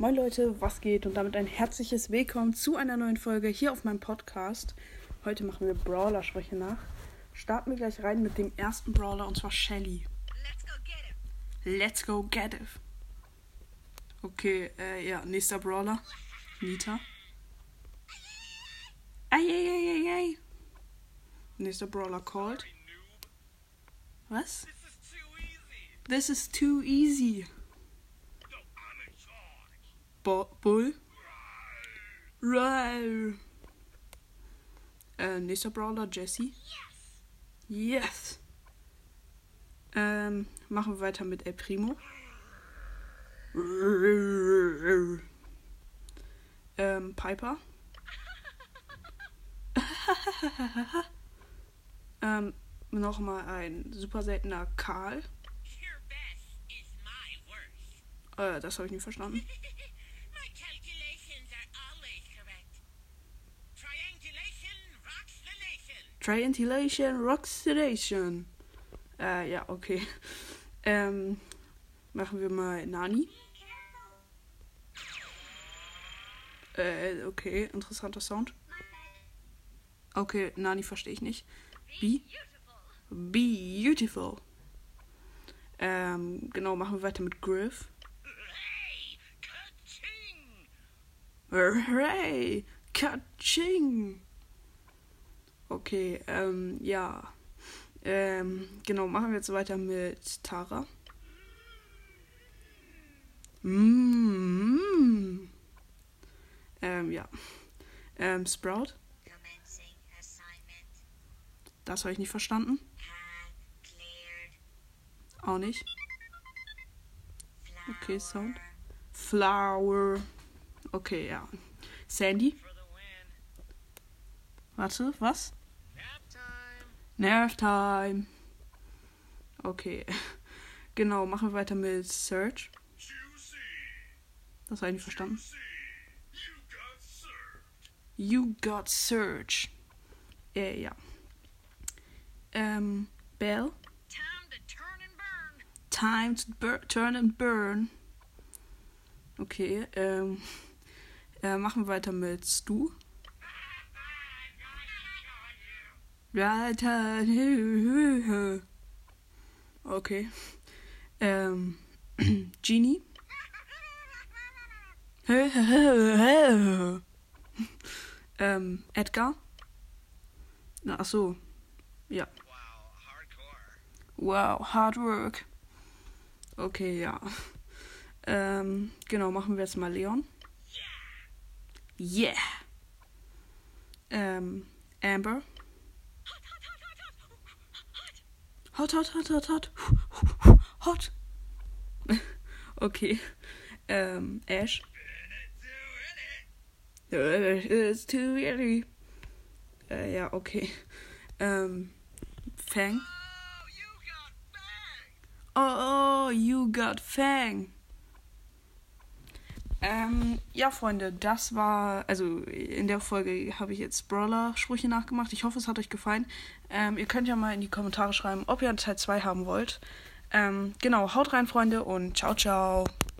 Moin Leute, was geht? Und damit ein herzliches Willkommen zu einer neuen Folge hier auf meinem Podcast. Heute machen wir Brawler-Sprüche nach. Starten wir gleich rein mit dem ersten Brawler und zwar Shelly. Let's go get him. Let's go get it. Okay, äh, ja, nächster Brawler. Nita. Eieieiei. Nächster Brawler Cold. Was? This is too easy. This is too easy. No, I'm in charge. Bo Bull. Right. Äh, nächster Brawler Jesse. Yes. Ähm, machen wir weiter mit El Primo. Ähm, Piper. ähm, nochmal ein super seltener Karl. Äh, das habe ich nicht verstanden. Triangulation Roxidation. Äh, ja, okay. Ähm, machen wir mal Nani. Äh, okay, interessanter Sound. Okay, Nani verstehe ich nicht. Be? Beautiful. Ähm, genau, machen wir weiter mit Griff. Hooray! Kaching! Okay, ähm, ja. Ähm, genau, machen wir jetzt weiter mit Tara. Mm. Ähm, ja. Ähm, Sprout. Das habe ich nicht verstanden. Auch nicht. Okay. Sound. Flower. Okay, ja. Sandy. Warte, was? Nerf Time. Okay. Genau, machen wir weiter mit Search. Das habe ich nicht verstanden. You got Search. Äh, ja. Ähm, Bell. Time to turn and burn. Okay, ähm, äh, machen wir weiter mit Stu. Okay. Ähm, Genie. ähm, Edgar. Na, ach so. Ja. Wow, hard work. Okay, ja. Ähm, genau, machen wir jetzt mal Leon. Yeah. Ähm, Amber. Hot, hot, hot, hot, hot. Hot. Okay. Ähm, Ash. It's too early. Uh, äh, ja, okay. Ähm, Fang. Oh, you got banged. Oh, you got Fang. Ähm, ja, Freunde, das war, also in der Folge habe ich jetzt Brawler-Sprüche nachgemacht. Ich hoffe, es hat euch gefallen. Ähm, ihr könnt ja mal in die Kommentare schreiben, ob ihr Teil 2 haben wollt. Ähm, genau, haut rein, Freunde, und ciao, ciao.